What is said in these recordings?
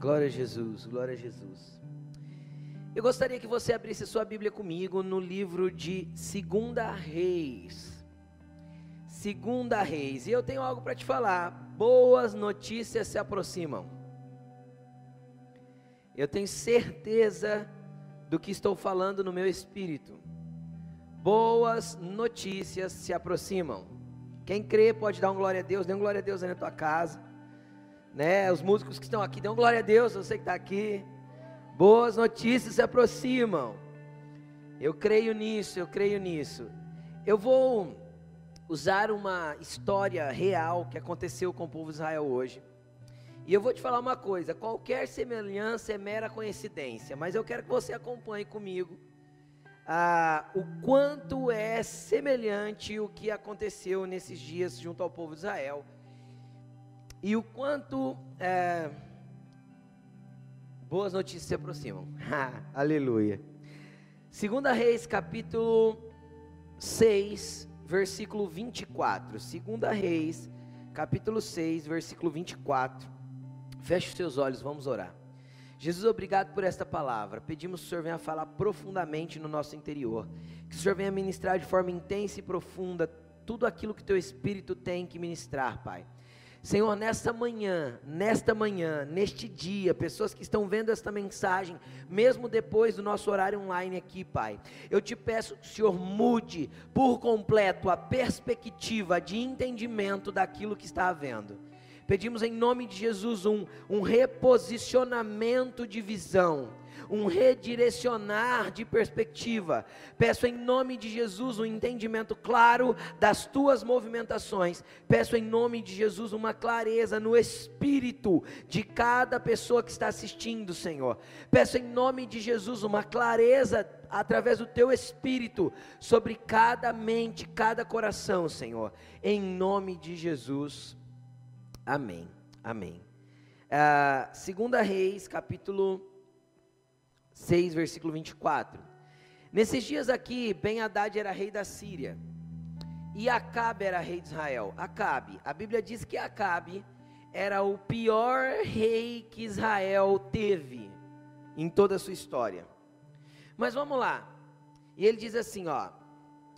Glória a Jesus, glória a Jesus. Eu gostaria que você abrisse sua Bíblia comigo no livro de Segunda Reis. Segunda Reis. E eu tenho algo para te falar. Boas notícias se aproximam. Eu tenho certeza do que estou falando no meu espírito. Boas notícias se aproximam. Quem crê pode dar um glória a Deus, dê um glória a Deus aí na tua casa. Né? Os músicos que estão aqui, um glória a Deus, você que está aqui. Boas notícias se aproximam. Eu creio nisso, eu creio nisso. Eu vou usar uma história real que aconteceu com o povo de Israel hoje. E eu vou te falar uma coisa: qualquer semelhança é mera coincidência, mas eu quero que você acompanhe comigo ah, o quanto é semelhante o que aconteceu nesses dias junto ao povo de Israel e o quanto é, boas notícias se aproximam. Aleluia. Segunda Reis, capítulo 6, versículo 24. Segunda Reis, capítulo 6, versículo 24. Feche os seus olhos, vamos orar. Jesus, obrigado por esta palavra. Pedimos que o Senhor venha falar profundamente no nosso interior. Que o Senhor venha ministrar de forma intensa e profunda tudo aquilo que teu Espírito tem que ministrar, Pai. Senhor, nesta manhã, nesta manhã, neste dia, pessoas que estão vendo esta mensagem, mesmo depois do nosso horário online aqui, Pai, eu te peço que o Senhor mude por completo a perspectiva de entendimento daquilo que está havendo. Pedimos em nome de Jesus um, um reposicionamento de visão, um redirecionar de perspectiva. Peço em nome de Jesus um entendimento claro das tuas movimentações. Peço em nome de Jesus uma clareza no espírito de cada pessoa que está assistindo, Senhor. Peço em nome de Jesus uma clareza através do teu espírito sobre cada mente, cada coração, Senhor. Em nome de Jesus. Amém. Amém. Uh, segunda Reis, capítulo 6, versículo 24. Nesses dias aqui, Ben Haddad era rei da Síria. E Acabe era rei de Israel. Acabe, a Bíblia diz que Acabe era o pior rei que Israel teve em toda a sua história. Mas vamos lá. E ele diz assim, ó,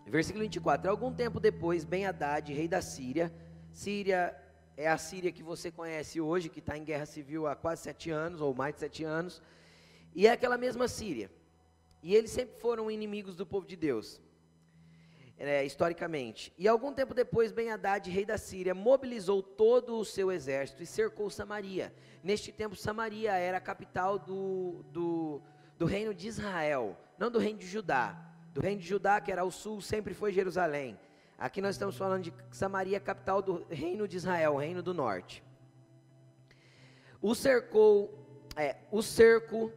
versículo 24: Algum tempo depois, Ben Haddad, rei da Síria, Síria é a Síria que você conhece hoje, que está em guerra civil há quase sete anos, ou mais de sete anos, e é aquela mesma Síria. E eles sempre foram inimigos do povo de Deus, é, historicamente. E algum tempo depois, Ben Haddad, rei da Síria, mobilizou todo o seu exército e cercou Samaria. Neste tempo, Samaria era a capital do, do, do reino de Israel, não do reino de Judá. Do reino de Judá, que era o sul, sempre foi Jerusalém. Aqui nós estamos falando de Samaria, capital do reino de Israel, reino do norte. O cercou, é, o cerco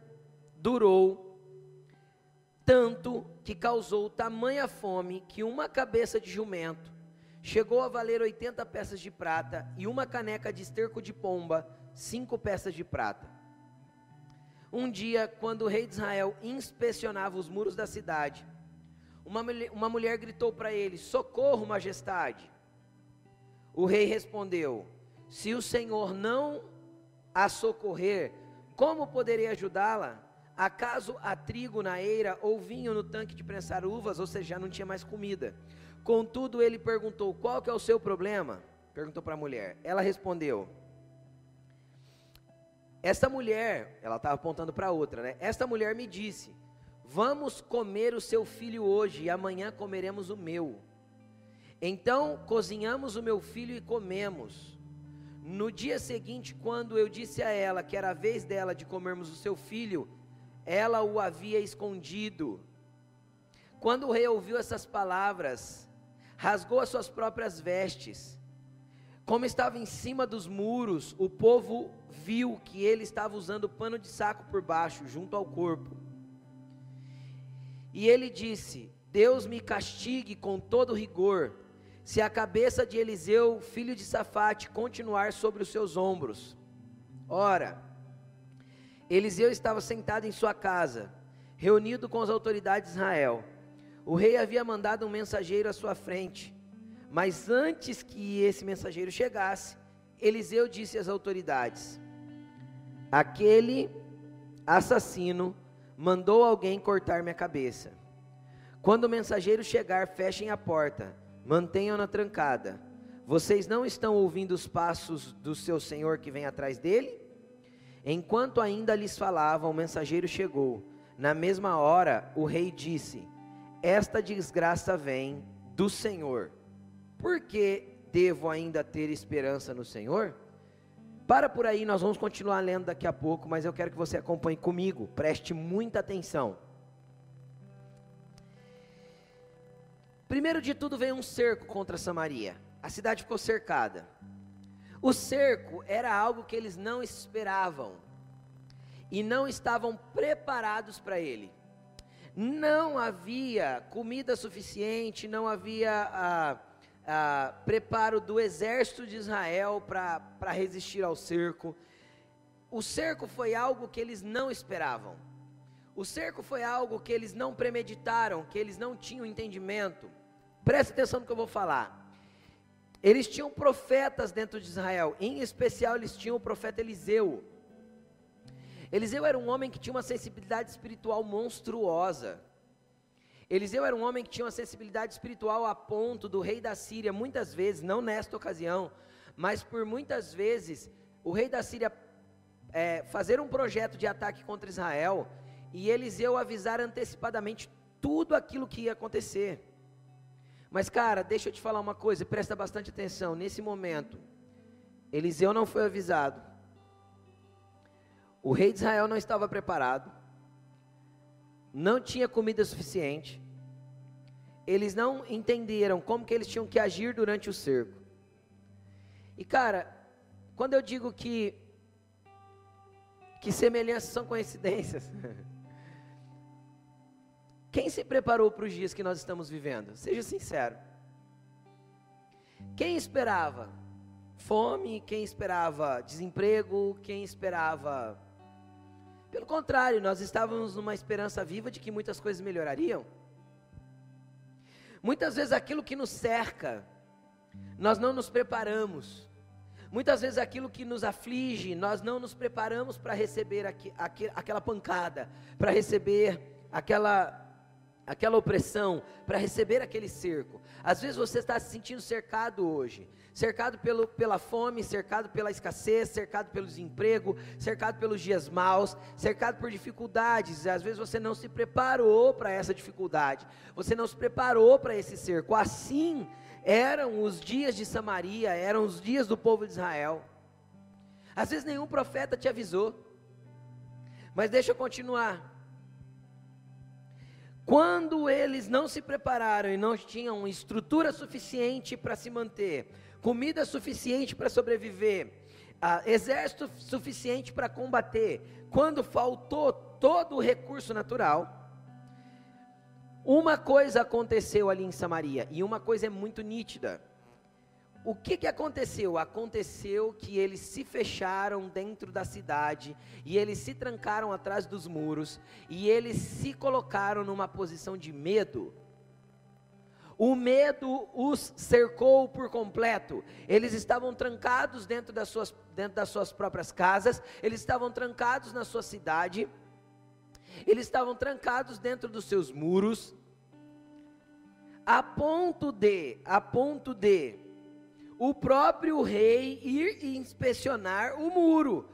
durou tanto que causou tamanha fome que uma cabeça de jumento chegou a valer 80 peças de prata e uma caneca de esterco de pomba, cinco peças de prata. Um dia, quando o rei de Israel inspecionava os muros da cidade, uma, uma mulher gritou para ele: Socorro, majestade. O rei respondeu: Se o Senhor não a socorrer, como poderei ajudá-la? Acaso há trigo na eira ou vinho no tanque de prensar uvas, ou seja, já não tinha mais comida? Contudo, ele perguntou: Qual que é o seu problema? Perguntou para a mulher. Ela respondeu: Esta mulher, ela estava apontando para outra, né? Esta mulher me disse: Vamos comer o seu filho hoje e amanhã comeremos o meu. Então cozinhamos o meu filho e comemos. No dia seguinte, quando eu disse a ela que era a vez dela de comermos o seu filho, ela o havia escondido. Quando o rei ouviu essas palavras, rasgou as suas próprias vestes. Como estava em cima dos muros, o povo viu que ele estava usando pano de saco por baixo, junto ao corpo. E ele disse: Deus me castigue com todo rigor, se a cabeça de Eliseu, filho de Safate, continuar sobre os seus ombros. Ora, Eliseu estava sentado em sua casa, reunido com as autoridades de Israel. O rei havia mandado um mensageiro à sua frente, mas antes que esse mensageiro chegasse, Eliseu disse às autoridades: aquele assassino mandou alguém cortar minha cabeça. Quando o mensageiro chegar, fechem a porta, mantenham-na trancada. Vocês não estão ouvindo os passos do seu senhor que vem atrás dele? Enquanto ainda lhes falava, o mensageiro chegou. Na mesma hora, o rei disse: Esta desgraça vem do Senhor. Por que devo ainda ter esperança no Senhor? Para por aí, nós vamos continuar lendo daqui a pouco, mas eu quero que você acompanhe comigo, preste muita atenção. Primeiro de tudo veio um cerco contra Samaria. A cidade ficou cercada. O cerco era algo que eles não esperavam e não estavam preparados para ele. Não havia comida suficiente, não havia ah, ah, preparo do exército de Israel para resistir ao cerco. O cerco foi algo que eles não esperavam. O cerco foi algo que eles não premeditaram, que eles não tinham entendimento. Preste atenção no que eu vou falar. Eles tinham profetas dentro de Israel, em especial eles tinham o profeta Eliseu. Eliseu era um homem que tinha uma sensibilidade espiritual monstruosa. Eliseu era um homem que tinha uma sensibilidade espiritual a ponto do rei da Síria, muitas vezes, não nesta ocasião, mas por muitas vezes, o rei da Síria é, fazer um projeto de ataque contra Israel e Eliseu avisar antecipadamente tudo aquilo que ia acontecer. Mas, cara, deixa eu te falar uma coisa, presta bastante atenção. Nesse momento, Eliseu não foi avisado, o rei de Israel não estava preparado, não tinha comida suficiente, eles não entenderam como que eles tinham que agir durante o cerco. E cara, quando eu digo que que semelhanças são coincidências, quem se preparou para os dias que nós estamos vivendo? Seja sincero. Quem esperava fome? Quem esperava desemprego? Quem esperava pelo contrário, nós estávamos numa esperança viva de que muitas coisas melhorariam. Muitas vezes aquilo que nos cerca, nós não nos preparamos. Muitas vezes aquilo que nos aflige, nós não nos preparamos para receber aqui, aqui, aquela pancada, para receber aquela aquela opressão, para receber aquele cerco. Às vezes você está se sentindo cercado hoje, cercado pelo, pela fome, cercado pela escassez, cercado pelo desemprego, cercado pelos dias maus, cercado por dificuldades. Às vezes você não se preparou para essa dificuldade, você não se preparou para esse cerco. Assim eram os dias de Samaria, eram os dias do povo de Israel. Às vezes nenhum profeta te avisou, mas deixa eu continuar. Quando eles não se prepararam e não tinham estrutura suficiente para se manter, comida suficiente para sobreviver, uh, exército suficiente para combater, quando faltou todo o recurso natural, uma coisa aconteceu ali em Samaria, e uma coisa é muito nítida. O que, que aconteceu? Aconteceu que eles se fecharam dentro da cidade e eles se trancaram atrás dos muros e eles se colocaram numa posição de medo. O medo os cercou por completo. Eles estavam trancados dentro das suas, dentro das suas próprias casas, eles estavam trancados na sua cidade, eles estavam trancados dentro dos seus muros, a ponto de, a ponto de, o próprio rei ir inspecionar o muro.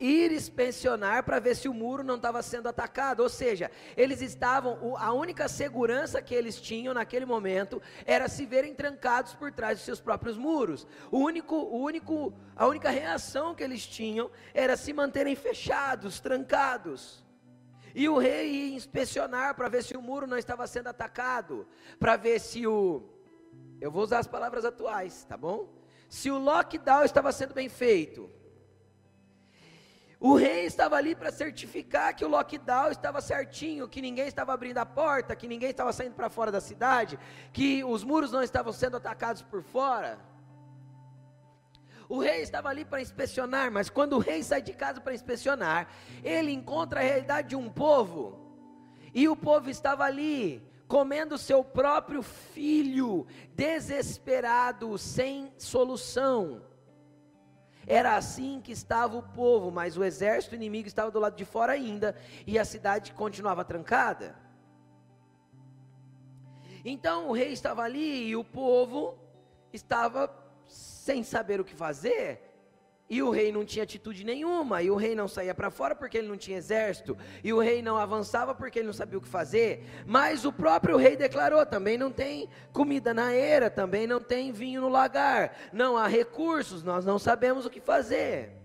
Ir inspecionar para ver se o muro não estava sendo atacado, ou seja, eles estavam, a única segurança que eles tinham naquele momento era se verem trancados por trás dos seus próprios muros. O único, o único, a única reação que eles tinham era se manterem fechados, trancados. E o rei ia inspecionar para ver se o muro não estava sendo atacado, para ver se o, eu vou usar as palavras atuais, tá bom? Se o lockdown estava sendo bem feito, o rei estava ali para certificar que o lockdown estava certinho, que ninguém estava abrindo a porta, que ninguém estava saindo para fora da cidade, que os muros não estavam sendo atacados por fora. O rei estava ali para inspecionar, mas quando o rei sai de casa para inspecionar, ele encontra a realidade de um povo, e o povo estava ali comendo seu próprio filho, desesperado, sem solução. Era assim que estava o povo, mas o exército inimigo estava do lado de fora ainda, e a cidade continuava trancada. Então o rei estava ali e o povo estava sem saber o que fazer, e o rei não tinha atitude nenhuma, e o rei não saía para fora porque ele não tinha exército, e o rei não avançava porque ele não sabia o que fazer. Mas o próprio rei declarou: também não tem comida na era, também não tem vinho no lagar, não há recursos, nós não sabemos o que fazer.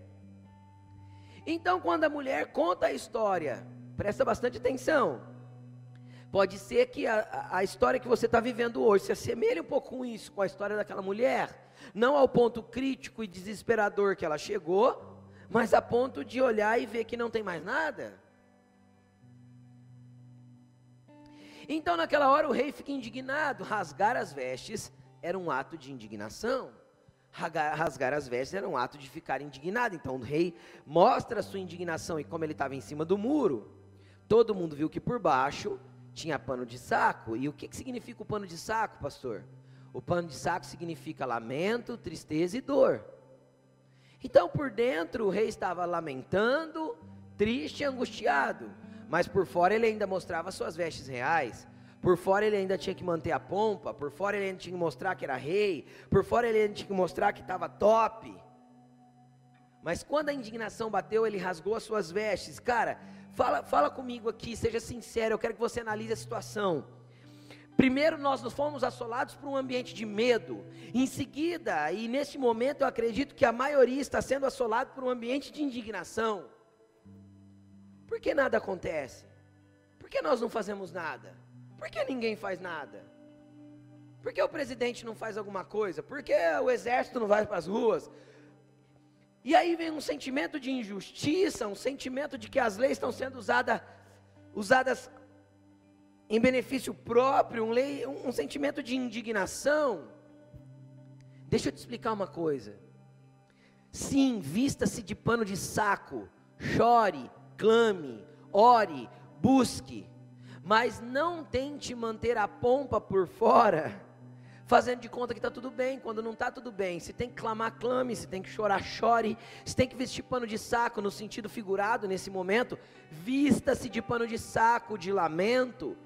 Então, quando a mulher conta a história, presta bastante atenção. Pode ser que a, a história que você está vivendo hoje se assemelhe um pouco com isso, com a história daquela mulher não ao ponto crítico e desesperador que ela chegou, mas a ponto de olhar e ver que não tem mais nada. Então, naquela hora, o rei fica indignado. Rasgar as vestes era um ato de indignação. Rasgar as vestes era um ato de ficar indignado. Então, o rei mostra a sua indignação. E como ele estava em cima do muro, todo mundo viu que por baixo tinha pano de saco. E o que, que significa o pano de saco, pastor? O pano de saco significa lamento, tristeza e dor. Então, por dentro, o rei estava lamentando, triste e angustiado, mas por fora ele ainda mostrava suas vestes reais. Por fora ele ainda tinha que manter a pompa, por fora ele ainda tinha que mostrar que era rei, por fora ele ainda tinha que mostrar que estava top. Mas quando a indignação bateu, ele rasgou as suas vestes. Cara, fala, fala comigo aqui, seja sincero, eu quero que você analise a situação. Primeiro, nós nos fomos assolados por um ambiente de medo. Em seguida, e neste momento, eu acredito que a maioria está sendo assolado por um ambiente de indignação. Por que nada acontece? Por que nós não fazemos nada? Por que ninguém faz nada? Por que o presidente não faz alguma coisa? Por que o exército não vai para as ruas? E aí vem um sentimento de injustiça, um sentimento de que as leis estão sendo usada, usadas em benefício próprio, um, lei, um, um sentimento de indignação. Deixa eu te explicar uma coisa. Sim, vista-se de pano de saco, chore, clame, ore, busque, mas não tente manter a pompa por fora, fazendo de conta que está tudo bem, quando não está tudo bem. Se tem que clamar, clame, se tem que chorar, chore, se tem que vestir pano de saco no sentido figurado nesse momento, vista-se de pano de saco, de lamento,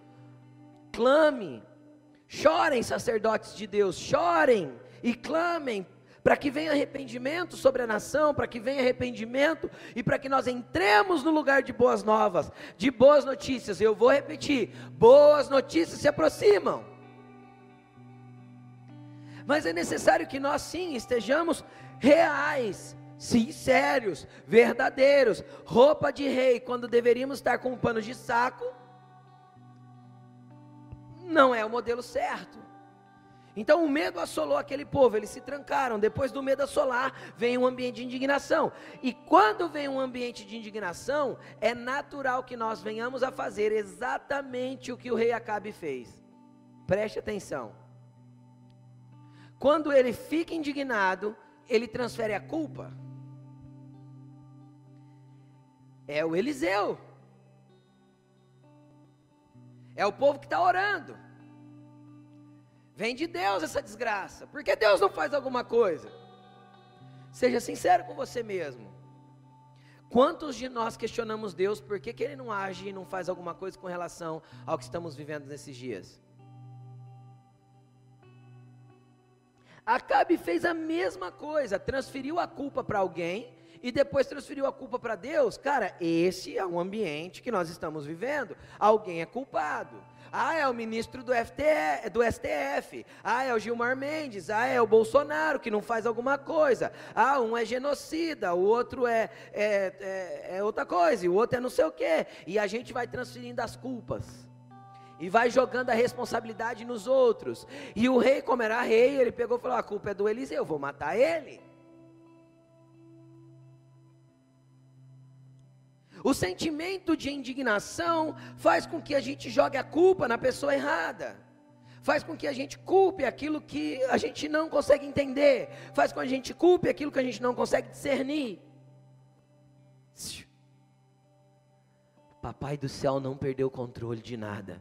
clame, chorem, sacerdotes de Deus, chorem e clamem para que venha arrependimento sobre a nação, para que venha arrependimento e para que nós entremos no lugar de boas novas, de boas notícias. Eu vou repetir: boas notícias se aproximam. Mas é necessário que nós sim estejamos reais, sinceros, verdadeiros. Roupa de rei, quando deveríamos estar com um pano de saco não é o modelo certo. Então o medo assolou aquele povo, eles se trancaram. Depois do medo assolar, vem um ambiente de indignação. E quando vem um ambiente de indignação, é natural que nós venhamos a fazer exatamente o que o rei Acabe fez. Preste atenção. Quando ele fica indignado, ele transfere a culpa. É o Eliseu. É o povo que está orando. Vem de Deus essa desgraça. Por que Deus não faz alguma coisa? Seja sincero com você mesmo. Quantos de nós questionamos Deus por que, que Ele não age e não faz alguma coisa com relação ao que estamos vivendo nesses dias? Acabe fez a mesma coisa, transferiu a culpa para alguém e depois transferiu a culpa para Deus, cara, esse é um ambiente que nós estamos vivendo. Alguém é culpado. Ah, é o ministro do, do STF. Ah, é o Gilmar Mendes. Ah, é o Bolsonaro que não faz alguma coisa. Ah, um é genocida, o outro é, é, é, é outra coisa, e o outro é não sei o quê. E a gente vai transferindo as culpas e vai jogando a responsabilidade nos outros. E o rei, como era rei, ele pegou e falou: a culpa é do Eliseu, vou matar ele. O sentimento de indignação faz com que a gente jogue a culpa na pessoa errada. Faz com que a gente culpe aquilo que a gente não consegue entender. Faz com que a gente culpe aquilo que a gente não consegue discernir. Papai do céu não perdeu o controle de nada.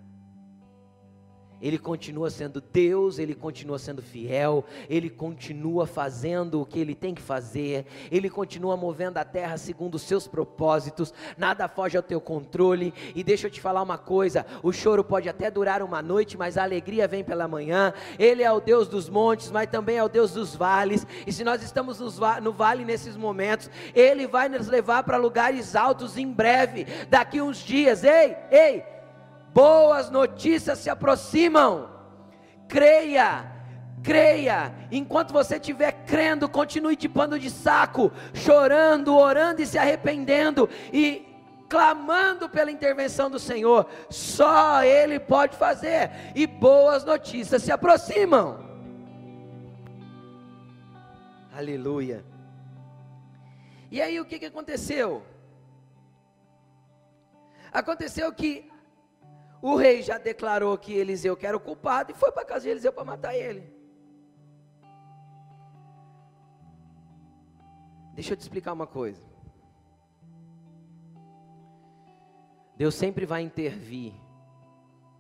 Ele continua sendo Deus, ele continua sendo fiel, ele continua fazendo o que ele tem que fazer, ele continua movendo a terra segundo os seus propósitos, nada foge ao teu controle. E deixa eu te falar uma coisa: o choro pode até durar uma noite, mas a alegria vem pela manhã. Ele é o Deus dos montes, mas também é o Deus dos vales. E se nós estamos no vale nesses momentos, ele vai nos levar para lugares altos em breve, daqui uns dias. Ei, ei! Boas notícias se aproximam. Creia, creia. Enquanto você estiver crendo, continue de pano de saco, chorando, orando e se arrependendo e clamando pela intervenção do Senhor. Só Ele pode fazer. E boas notícias se aproximam. Aleluia. E aí o que, que aconteceu? Aconteceu que o rei já declarou que Eliseu era o culpado e foi para casa de Eliseu para matar ele. Deixa eu te explicar uma coisa. Deus sempre vai intervir.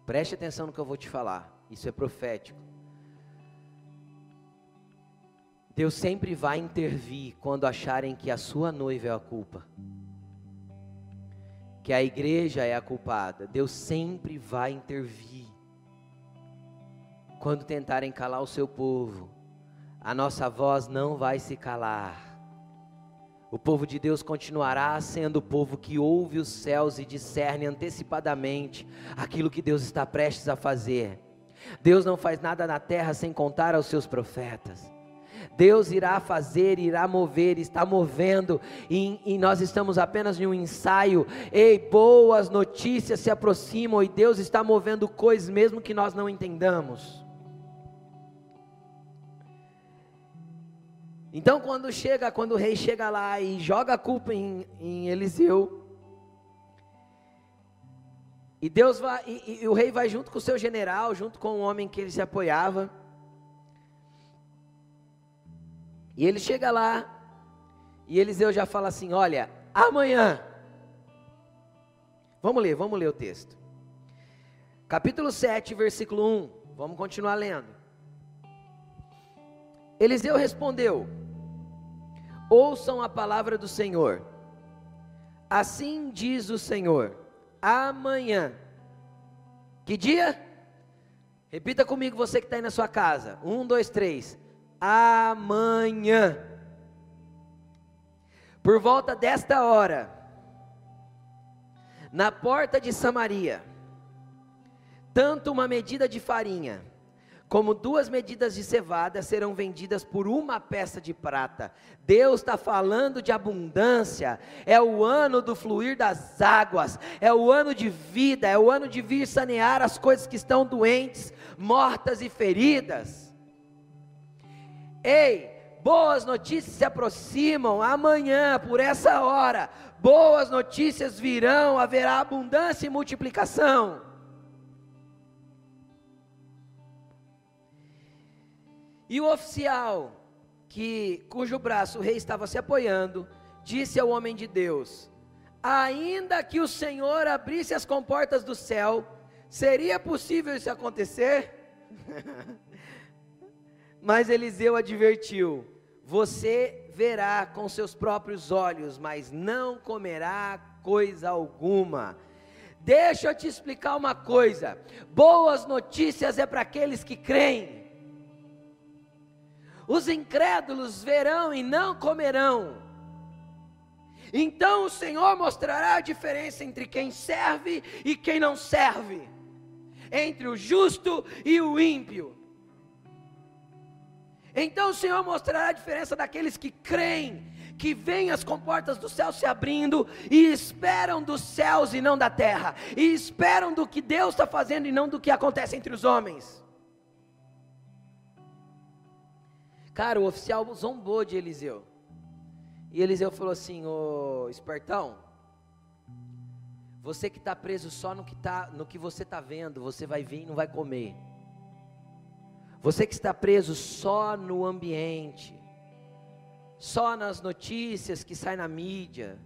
Preste atenção no que eu vou te falar. Isso é profético. Deus sempre vai intervir quando acharem que a sua noiva é a culpa que a igreja é a culpada. Deus sempre vai intervir. Quando tentarem calar o seu povo, a nossa voz não vai se calar. O povo de Deus continuará sendo o povo que ouve os céus e discerne antecipadamente aquilo que Deus está prestes a fazer. Deus não faz nada na terra sem contar aos seus profetas. Deus irá fazer, irá mover, está movendo, e, e nós estamos apenas em um ensaio. Ei, boas notícias se aproximam e Deus está movendo coisas mesmo que nós não entendamos. Então, quando chega, quando o rei chega lá e joga a culpa em, em Eliseu, e Deus vai, e, e, o rei vai junto com o seu general, junto com o homem que ele se apoiava. E ele chega lá, e Eliseu já fala assim: Olha, amanhã. Vamos ler, vamos ler o texto. Capítulo 7, versículo 1. Vamos continuar lendo. Eliseu respondeu: Ouçam a palavra do Senhor. Assim diz o Senhor: Amanhã. Que dia? Repita comigo, você que está aí na sua casa. Um, dois, três amanhã. Por volta desta hora, na porta de Samaria, tanto uma medida de farinha, como duas medidas de cevada serão vendidas por uma peça de prata. Deus está falando de abundância, é o ano do fluir das águas, é o ano de vida, é o ano de vir sanear as coisas que estão doentes, mortas e feridas. Ei, boas notícias se aproximam amanhã, por essa hora. Boas notícias virão, haverá abundância e multiplicação. E o oficial, que cujo braço o rei estava se apoiando, disse ao homem de Deus: Ainda que o Senhor abrisse as comportas do céu, seria possível isso acontecer? Mas Eliseu advertiu: Você verá com seus próprios olhos, mas não comerá coisa alguma. Deixa eu te explicar uma coisa: boas notícias é para aqueles que creem. Os incrédulos verão e não comerão. Então o Senhor mostrará a diferença entre quem serve e quem não serve, entre o justo e o ímpio. Então o Senhor mostrará a diferença daqueles que creem, que veem as comportas do céu se abrindo e esperam dos céus e não da terra, e esperam do que Deus está fazendo e não do que acontece entre os homens. Cara, o oficial zombou de Eliseu. E Eliseu falou assim: Ô espertão, você que está preso só no que, tá, no que você está vendo, você vai vir e não vai comer. Você que está preso só no ambiente, só nas notícias que saem na mídia,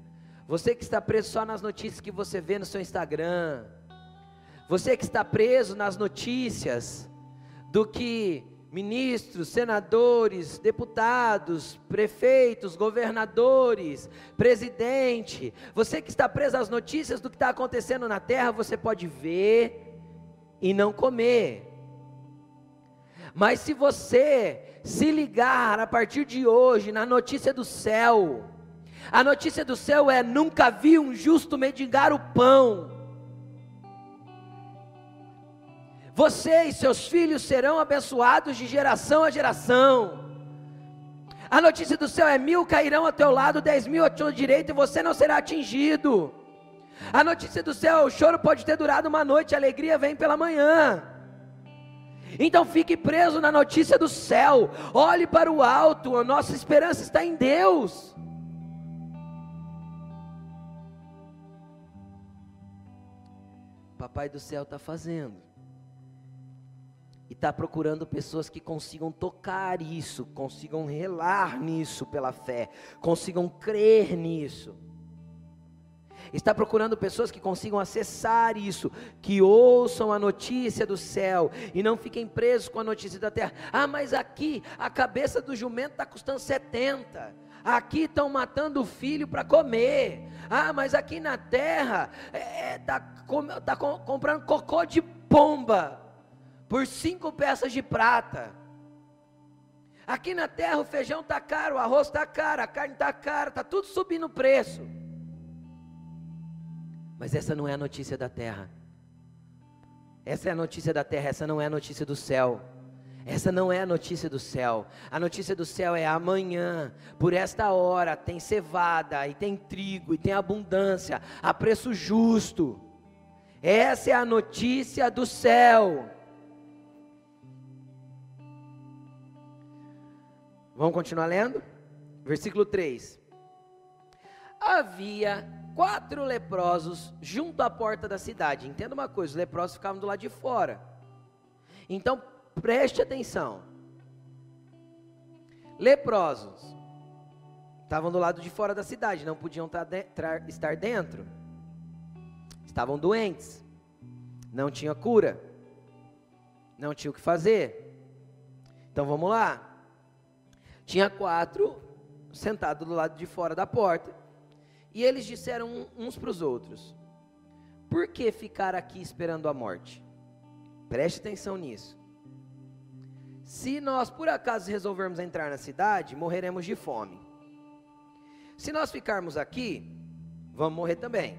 você que está preso só nas notícias que você vê no seu Instagram, Você que está preso nas notícias do que ministros, senadores, deputados, prefeitos, governadores, presidente, você que está preso às notícias do que está acontecendo na terra, você pode ver e não comer. Mas se você se ligar a partir de hoje na notícia do céu, a notícia do céu é: nunca vi um justo mendigar o pão. Você e seus filhos serão abençoados de geração a geração. A notícia do céu é: mil cairão ao teu lado, dez mil à tua direita, e você não será atingido. A notícia do céu, é, o choro pode ter durado uma noite, a alegria vem pela manhã. Então fique preso na notícia do céu, olhe para o alto, a nossa esperança está em Deus. Papai do céu está fazendo. E está procurando pessoas que consigam tocar isso, consigam relar nisso pela fé, consigam crer nisso. Está procurando pessoas que consigam acessar isso, que ouçam a notícia do céu e não fiquem presos com a notícia da terra. Ah, mas aqui a cabeça do jumento está custando 70. Aqui estão matando o filho para comer. Ah, mas aqui na terra está é, tá, tá comprando cocô de pomba por cinco peças de prata. Aqui na terra o feijão está caro, o arroz está caro, a carne está cara, está tudo subindo o preço. Mas essa não é a notícia da terra. Essa é a notícia da terra, essa não é a notícia do céu. Essa não é a notícia do céu. A notícia do céu é amanhã, por esta hora, tem cevada, e tem trigo, e tem abundância, a preço justo. Essa é a notícia do céu. Vamos continuar lendo? Versículo 3. Havia quatro leprosos junto à porta da cidade. Entenda uma coisa: os leprosos ficavam do lado de fora. Então, preste atenção. Leprosos estavam do lado de fora da cidade, não podiam estar dentro. Estavam doentes, não tinha cura, não tinha o que fazer. Então vamos lá. Tinha quatro sentados do lado de fora da porta. E eles disseram uns para os outros: Por que ficar aqui esperando a morte? Preste atenção nisso. Se nós por acaso resolvermos entrar na cidade, morreremos de fome. Se nós ficarmos aqui, vamos morrer também.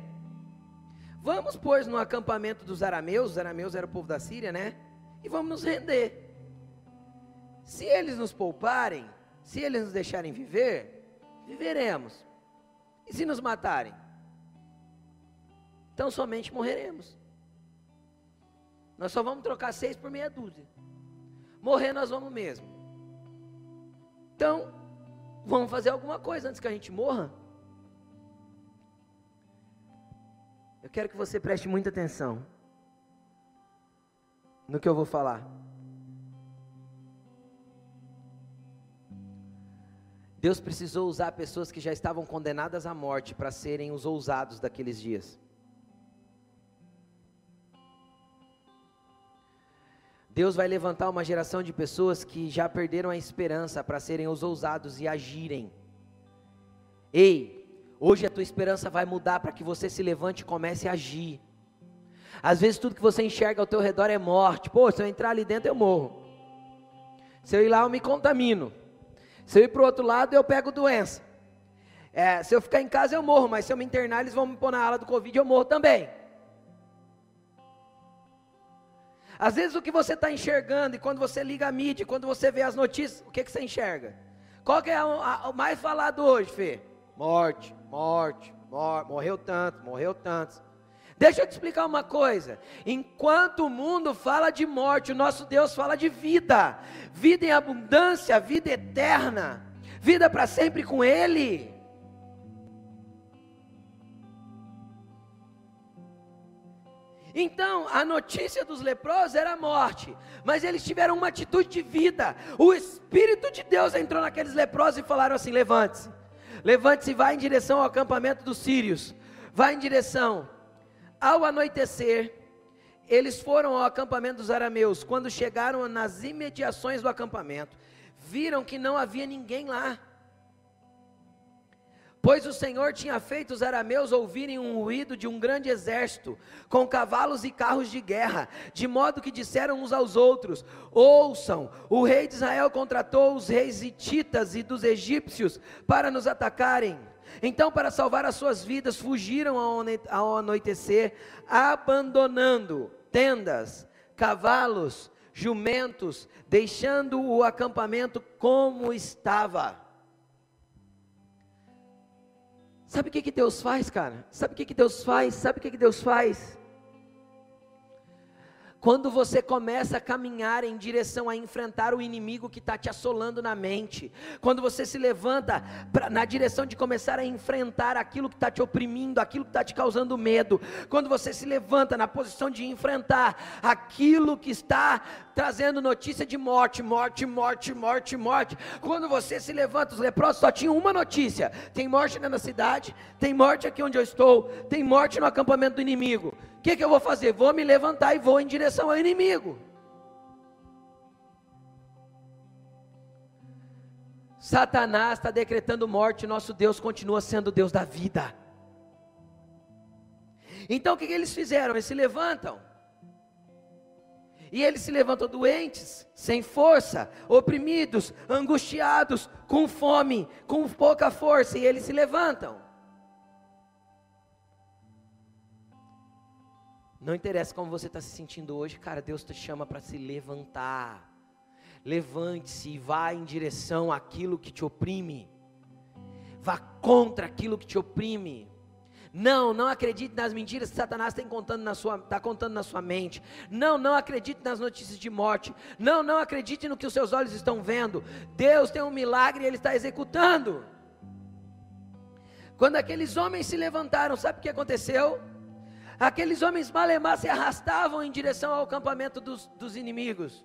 Vamos, pois, no acampamento dos arameus, os arameus eram o povo da Síria, né? E vamos nos render. Se eles nos pouparem, se eles nos deixarem viver, viveremos. E se nos matarem? Então somente morreremos. Nós só vamos trocar seis por meia dúzia. Morrer nós vamos mesmo. Então, vamos fazer alguma coisa antes que a gente morra. Eu quero que você preste muita atenção no que eu vou falar. Deus precisou usar pessoas que já estavam condenadas à morte para serem os ousados daqueles dias. Deus vai levantar uma geração de pessoas que já perderam a esperança para serem os ousados e agirem. Ei, hoje a tua esperança vai mudar para que você se levante e comece a agir. Às vezes tudo que você enxerga ao teu redor é morte. Pô, se eu entrar ali dentro eu morro. Se eu ir lá eu me contamino. Se eu ir para o outro lado, eu pego doença. É, se eu ficar em casa, eu morro, mas se eu me internar, eles vão me pôr na ala do Covid, eu morro também. Às vezes o que você está enxergando, e quando você liga a mídia, quando você vê as notícias, o que, que você enxerga? Qual que é o mais falado hoje, Fê? Morte, morte, morte, morreu tanto, morreu tanto. Deixa eu te explicar uma coisa. Enquanto o mundo fala de morte, o nosso Deus fala de vida, vida em abundância, vida eterna, vida para sempre com Ele. Então, a notícia dos leprosos era a morte, mas eles tiveram uma atitude de vida. O Espírito de Deus entrou naqueles leprosos e falaram assim: levante-se, levante-se e vá em direção ao acampamento dos sírios, vá em direção ao anoitecer, eles foram ao acampamento dos arameus. Quando chegaram nas imediações do acampamento, viram que não havia ninguém lá. Pois o Senhor tinha feito os arameus ouvirem um ruído de um grande exército, com cavalos e carros de guerra, de modo que disseram uns aos outros: Ouçam, o rei de Israel contratou os reis hititas e dos egípcios para nos atacarem. Então, para salvar as suas vidas, fugiram ao anoitecer, abandonando tendas, cavalos, jumentos, deixando o acampamento como estava. Sabe o que, que Deus faz, cara? Sabe o que, que Deus faz? Sabe o que, que Deus faz? Quando você começa a caminhar em direção a enfrentar o inimigo que está te assolando na mente, quando você se levanta pra, na direção de começar a enfrentar aquilo que está te oprimindo, aquilo que está te causando medo, quando você se levanta na posição de enfrentar aquilo que está trazendo notícia de morte, morte, morte, morte, morte, quando você se levanta, os leprosos só tinham uma notícia: tem morte na cidade, tem morte aqui onde eu estou, tem morte no acampamento do inimigo que, que eu vou fazer? Vou me levantar e vou em direção ao inimigo. Satanás está decretando morte, nosso Deus continua sendo Deus da vida. Então o que, que eles fizeram? Eles se levantam. E eles se levantam doentes, sem força, oprimidos, angustiados, com fome, com pouca força, e eles se levantam. Não interessa como você está se sentindo hoje, cara, Deus te chama para se levantar. Levante-se e vá em direção àquilo que te oprime. Vá contra aquilo que te oprime. Não, não acredite nas mentiras que Satanás está contando, na sua, tá contando na sua mente. Não, não acredite nas notícias de morte. Não, não acredite no que os seus olhos estão vendo. Deus tem um milagre e Ele está executando. Quando aqueles homens se levantaram, sabe o que aconteceu? Aqueles homens malemar se arrastavam em direção ao acampamento dos, dos inimigos,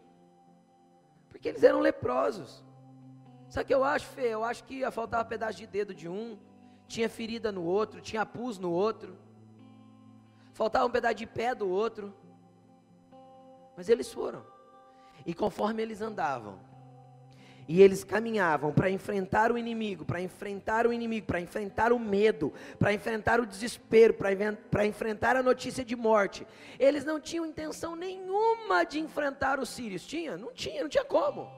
porque eles eram leprosos. Sabe o que eu acho, Fê? Eu acho que ia faltar um pedaço de dedo de um, tinha ferida no outro, tinha pus no outro, faltava um pedaço de pé do outro. Mas eles foram, e conforme eles andavam, e eles caminhavam para enfrentar o inimigo, para enfrentar o inimigo, para enfrentar o medo, para enfrentar o desespero, para enfrentar a notícia de morte. Eles não tinham intenção nenhuma de enfrentar os sírios. Tinha? Não tinha, não tinha como.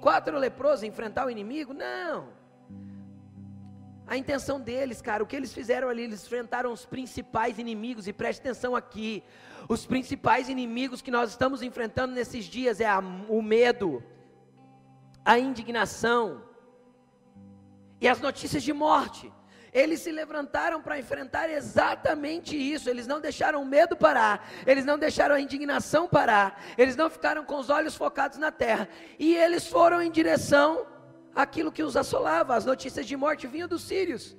Quatro leprosos enfrentar o inimigo? Não. A intenção deles, cara, o que eles fizeram ali, eles enfrentaram os principais inimigos, e preste atenção aqui: os principais inimigos que nós estamos enfrentando nesses dias é a, o medo, a indignação e as notícias de morte. Eles se levantaram para enfrentar exatamente isso. Eles não deixaram o medo parar, eles não deixaram a indignação parar, eles não ficaram com os olhos focados na terra. E eles foram em direção àquilo que os assolava. As notícias de morte vinham dos sírios.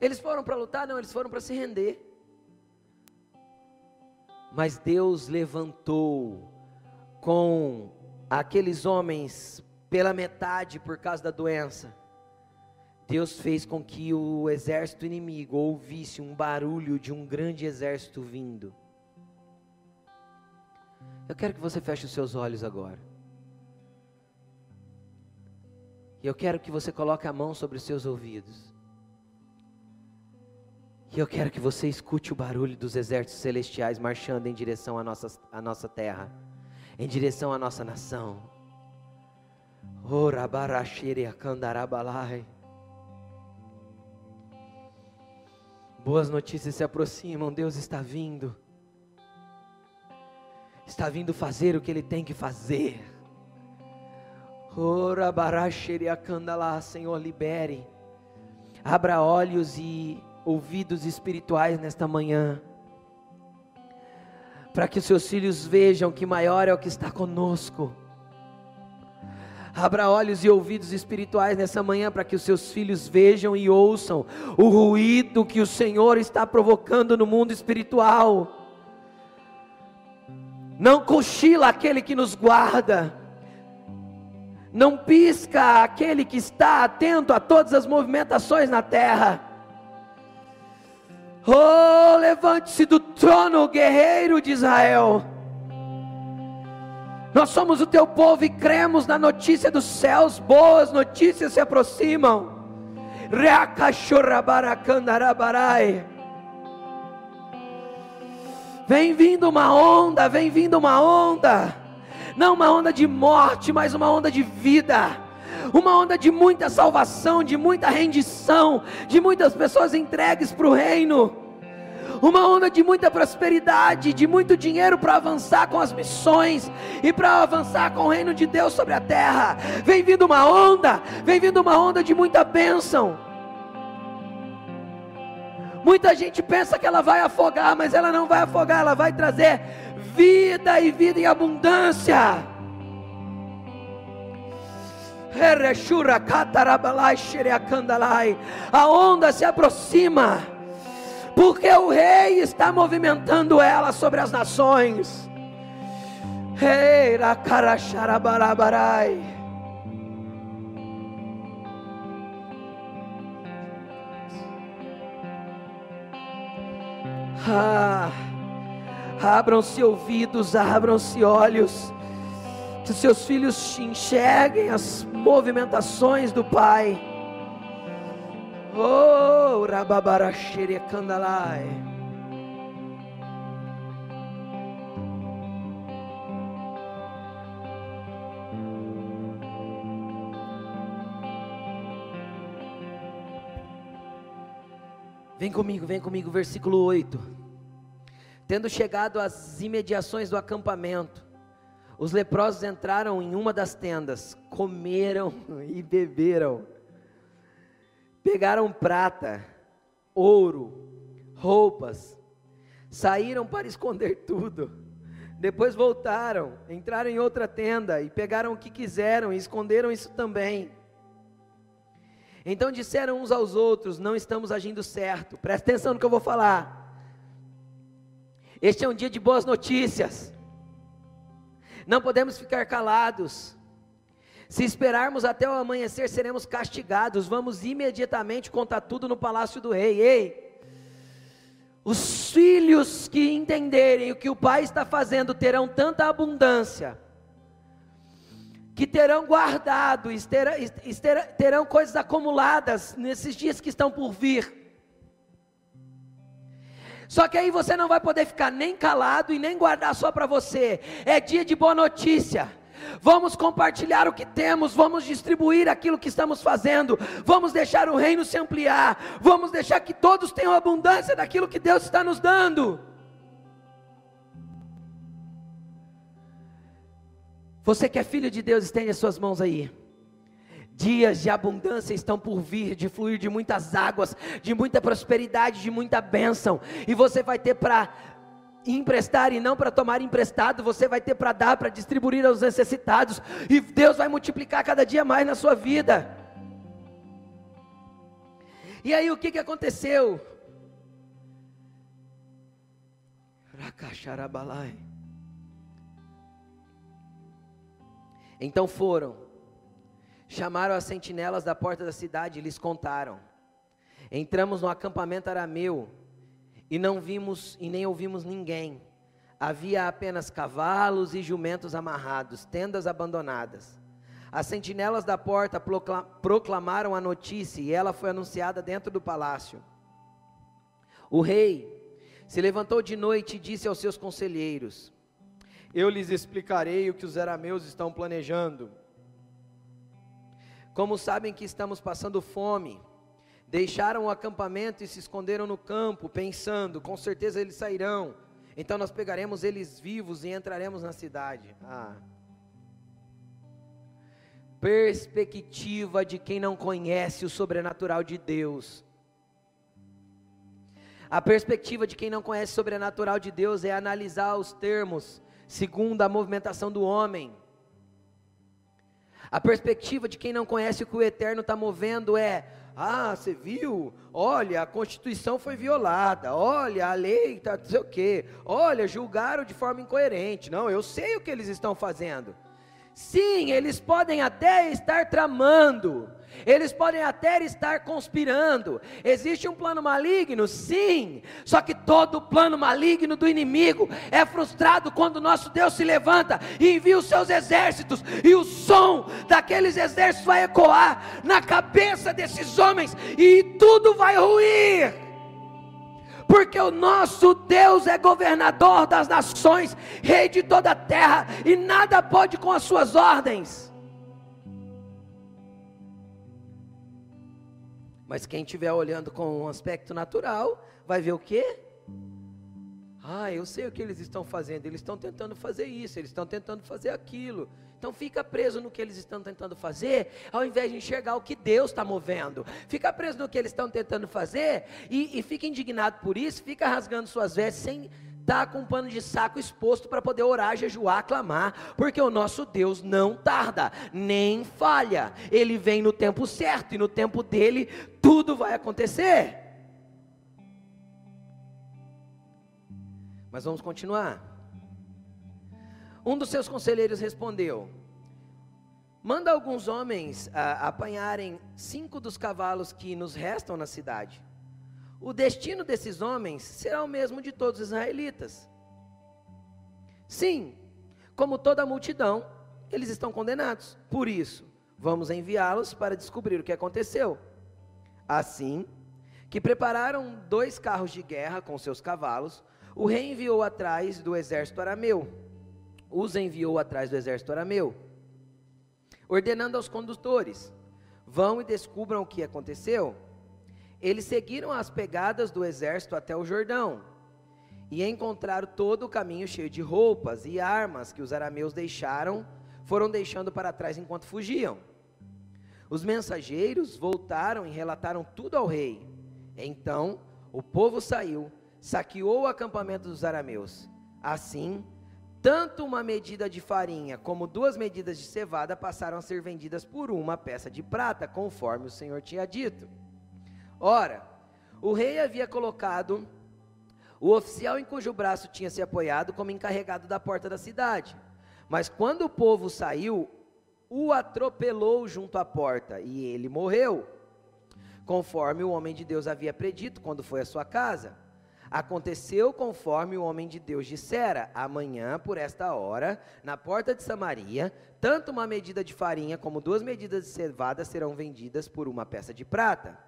Eles foram para lutar? Não, eles foram para se render. Mas Deus levantou com aqueles homens pela metade por causa da doença, Deus fez com que o exército inimigo ouvisse um barulho de um grande exército vindo. Eu quero que você feche os seus olhos agora. E eu quero que você coloque a mão sobre os seus ouvidos. E eu quero que você escute o barulho dos exércitos celestiais marchando em direção à nossa, à nossa terra em direção à nossa nação. Boas notícias se aproximam, Deus está vindo. Está vindo fazer o que Ele tem que fazer. Senhor, libere. Abra olhos e ouvidos espirituais nesta manhã para que os seus filhos vejam que maior é o que está conosco. Abra olhos e ouvidos espirituais nessa manhã para que os seus filhos vejam e ouçam o ruído que o Senhor está provocando no mundo espiritual. Não cochila aquele que nos guarda, não pisca aquele que está atento a todas as movimentações na terra. Oh, levante-se do trono, guerreiro de Israel. Nós somos o teu povo e cremos na notícia dos céus, boas notícias se aproximam. Vem vindo uma onda, vem vindo uma onda, não uma onda de morte, mas uma onda de vida, uma onda de muita salvação, de muita rendição, de muitas pessoas entregues para o reino uma onda de muita prosperidade, de muito dinheiro para avançar com as missões e para avançar com o reino de Deus sobre a terra. Vem vindo uma onda, vem vindo uma onda de muita bênção. Muita gente pensa que ela vai afogar, mas ela não vai afogar, ela vai trazer vida e vida em abundância. A onda se aproxima porque o rei está movimentando ela sobre as nações. Rei Ah, abram-se ouvidos, abram-se olhos, que seus filhos enxerguem as movimentações do Pai. Oh, Rababaraxere Candalai. Comigo, vem comigo, versículo 8. Tendo chegado às imediações do acampamento, os leprosos entraram em uma das tendas, comeram e beberam Pegaram prata, ouro, roupas, saíram para esconder tudo. Depois voltaram, entraram em outra tenda e pegaram o que quiseram e esconderam isso também. Então disseram uns aos outros: Não estamos agindo certo. Presta atenção no que eu vou falar. Este é um dia de boas notícias. Não podemos ficar calados. Se esperarmos até o amanhecer, seremos castigados. Vamos imediatamente contar tudo no palácio do rei. Ei! Os filhos que entenderem o que o pai está fazendo terão tanta abundância, que terão guardado, terão coisas acumuladas nesses dias que estão por vir. Só que aí você não vai poder ficar nem calado e nem guardar só para você. É dia de boa notícia vamos compartilhar o que temos, vamos distribuir aquilo que estamos fazendo, vamos deixar o reino se ampliar, vamos deixar que todos tenham abundância daquilo que Deus está nos dando. Você que é filho de Deus, estende as suas mãos aí. Dias de abundância estão por vir, de fluir de muitas águas, de muita prosperidade, de muita bênção, e você vai ter para emprestar e não para tomar emprestado, você vai ter para dar, para distribuir aos necessitados, e Deus vai multiplicar cada dia mais na sua vida. E aí o que, que aconteceu? Então foram, chamaram as sentinelas da porta da cidade e lhes contaram. Entramos no acampamento arameu e não vimos e nem ouvimos ninguém. Havia apenas cavalos e jumentos amarrados, tendas abandonadas. As sentinelas da porta proclamaram a notícia e ela foi anunciada dentro do palácio. O rei se levantou de noite e disse aos seus conselheiros: Eu lhes explicarei o que os arameus estão planejando. Como sabem que estamos passando fome, Deixaram o acampamento e se esconderam no campo, pensando: com certeza eles sairão. Então nós pegaremos eles vivos e entraremos na cidade. Ah. Perspectiva de quem não conhece o sobrenatural de Deus. A perspectiva de quem não conhece o sobrenatural de Deus é analisar os termos segundo a movimentação do homem. A perspectiva de quem não conhece o que o eterno está movendo é ah, você viu? Olha, a Constituição foi violada. Olha, a lei está não sei o quê. Olha, julgaram de forma incoerente. Não, eu sei o que eles estão fazendo. Sim, eles podem até estar tramando, eles podem até estar conspirando. Existe um plano maligno? Sim. Só que todo plano maligno do inimigo é frustrado quando nosso Deus se levanta e envia os seus exércitos, e o som daqueles exércitos vai ecoar na cabeça desses homens, e tudo vai ruir porque o nosso Deus é governador das nações, rei de toda a terra, e nada pode com as suas ordens. Mas quem estiver olhando com um aspecto natural, vai ver o quê? Ah, eu sei o que eles estão fazendo. Eles estão tentando fazer isso, eles estão tentando fazer aquilo. Então fica preso no que eles estão tentando fazer, ao invés de enxergar o que Deus está movendo. Fica preso no que eles estão tentando fazer e, e fica indignado por isso, fica rasgando suas vestes sem estar tá com um pano de saco exposto para poder orar, jejuar, clamar, porque o nosso Deus não tarda, nem falha. Ele vem no tempo certo e no tempo dele tudo vai acontecer. Mas vamos continuar. Um dos seus conselheiros respondeu: Manda alguns homens ah, apanharem cinco dos cavalos que nos restam na cidade. O destino desses homens será o mesmo de todos os israelitas. Sim, como toda a multidão, eles estão condenados. Por isso, vamos enviá-los para descobrir o que aconteceu. Assim, que prepararam dois carros de guerra com seus cavalos, o rei enviou atrás do exército arameu os enviou atrás do exército arameu, ordenando aos condutores: vão e descubram o que aconteceu. Eles seguiram as pegadas do exército até o Jordão e encontraram todo o caminho cheio de roupas e armas que os arameus deixaram, foram deixando para trás enquanto fugiam. Os mensageiros voltaram e relataram tudo ao rei. Então o povo saiu, saqueou o acampamento dos arameus. Assim, tanto uma medida de farinha como duas medidas de cevada passaram a ser vendidas por uma peça de prata, conforme o Senhor tinha dito. Ora, o rei havia colocado o oficial em cujo braço tinha se apoiado como encarregado da porta da cidade. Mas quando o povo saiu, o atropelou junto à porta e ele morreu, conforme o homem de Deus havia predito quando foi à sua casa. Aconteceu conforme o homem de Deus dissera: amanhã, por esta hora, na porta de Samaria, tanto uma medida de farinha como duas medidas de cevada serão vendidas por uma peça de prata.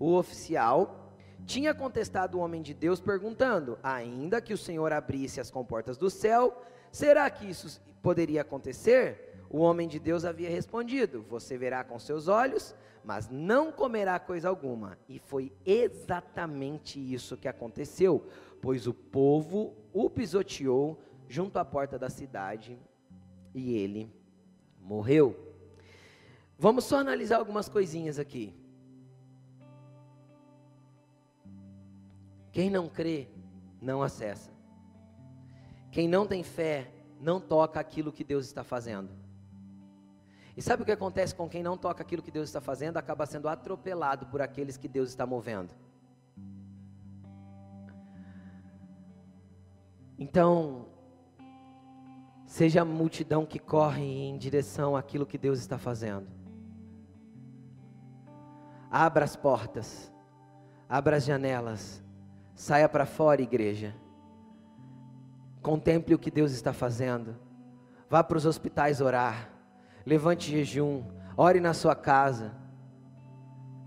O oficial tinha contestado o homem de Deus, perguntando: ainda que o Senhor abrisse as comportas do céu, será que isso poderia acontecer? O homem de Deus havia respondido: Você verá com seus olhos, mas não comerá coisa alguma. E foi exatamente isso que aconteceu, pois o povo o pisoteou junto à porta da cidade e ele morreu. Vamos só analisar algumas coisinhas aqui. Quem não crê, não acessa. Quem não tem fé, não toca aquilo que Deus está fazendo. E sabe o que acontece com quem não toca aquilo que Deus está fazendo? Acaba sendo atropelado por aqueles que Deus está movendo. Então, seja a multidão que corre em direção àquilo que Deus está fazendo. Abra as portas, abra as janelas, saia para fora, igreja. Contemple o que Deus está fazendo. Vá para os hospitais orar levante jejum, ore na sua casa,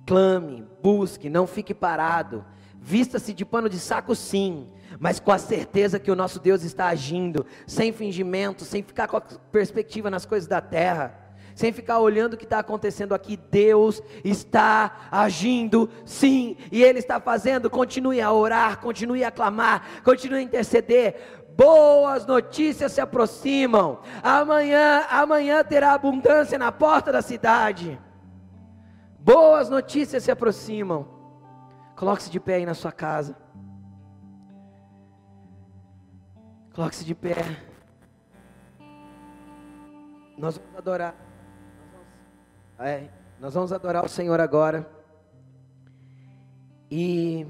clame, busque, não fique parado, vista-se de pano de saco sim, mas com a certeza que o nosso Deus está agindo, sem fingimento, sem ficar com a perspectiva nas coisas da terra, sem ficar olhando o que está acontecendo aqui, Deus está agindo sim, e Ele está fazendo, continue a orar, continue a clamar, continue a interceder, boas notícias se aproximam. Amanhã, amanhã terá abundância na porta da cidade. Boas notícias se aproximam. Coloque-se de pé aí na sua casa. Coloque-se de pé. Nós vamos adorar. É, nós vamos adorar o Senhor agora. E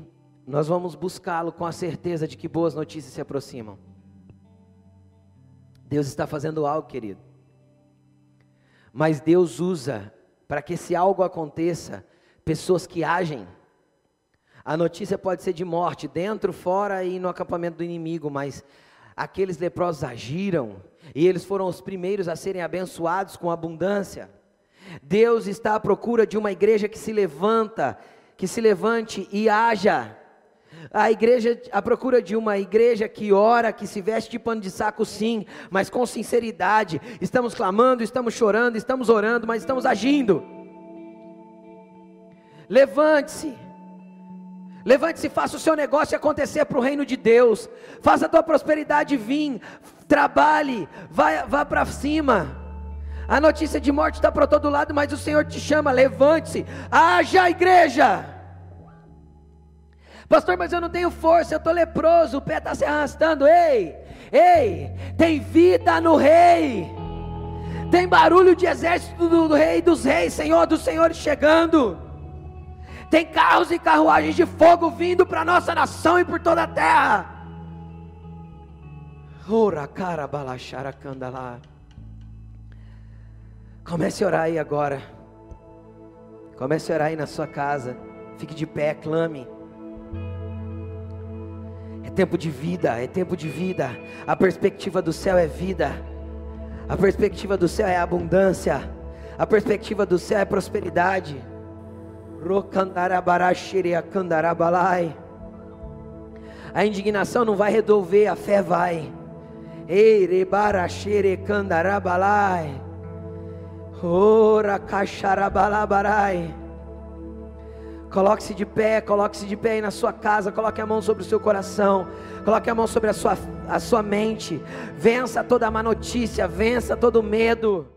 nós vamos buscá-lo com a certeza de que boas notícias se aproximam. Deus está fazendo algo, querido. Mas Deus usa para que esse algo aconteça pessoas que agem. A notícia pode ser de morte, dentro, fora e no acampamento do inimigo, mas aqueles leprosos agiram e eles foram os primeiros a serem abençoados com abundância. Deus está à procura de uma igreja que se levanta, que se levante e haja. A igreja, à procura de uma igreja que ora, que se veste de pano de saco, sim, mas com sinceridade. Estamos clamando, estamos chorando, estamos orando, mas estamos agindo. Levante-se. Levante-se, faça o seu negócio acontecer para o reino de Deus. Faça a tua prosperidade vir. Trabalhe, vá, vá para cima. A notícia de morte está para todo lado, mas o Senhor te chama. Levante-se, haja igreja. Pastor, mas eu não tenho força, eu estou leproso, o pé está se arrastando. Ei, ei, tem vida no rei. Tem barulho de exército do, do rei dos reis, Senhor dos senhores chegando. Tem carros e carruagens de fogo vindo para nossa nação e por toda a terra. Ora, cara, balachara. Comece a orar aí agora. Comece a orar aí na sua casa. Fique de pé, clame. É tempo de vida, é tempo de vida. A perspectiva do céu é vida. A perspectiva do céu é abundância. A perspectiva do céu é prosperidade. A indignação não vai resolver, a fé vai. Ora cacharabalabarai. Coloque-se de pé, coloque-se de pé aí na sua casa, coloque a mão sobre o seu coração, coloque a mão sobre a sua, a sua mente. Vença toda má notícia, vença todo medo.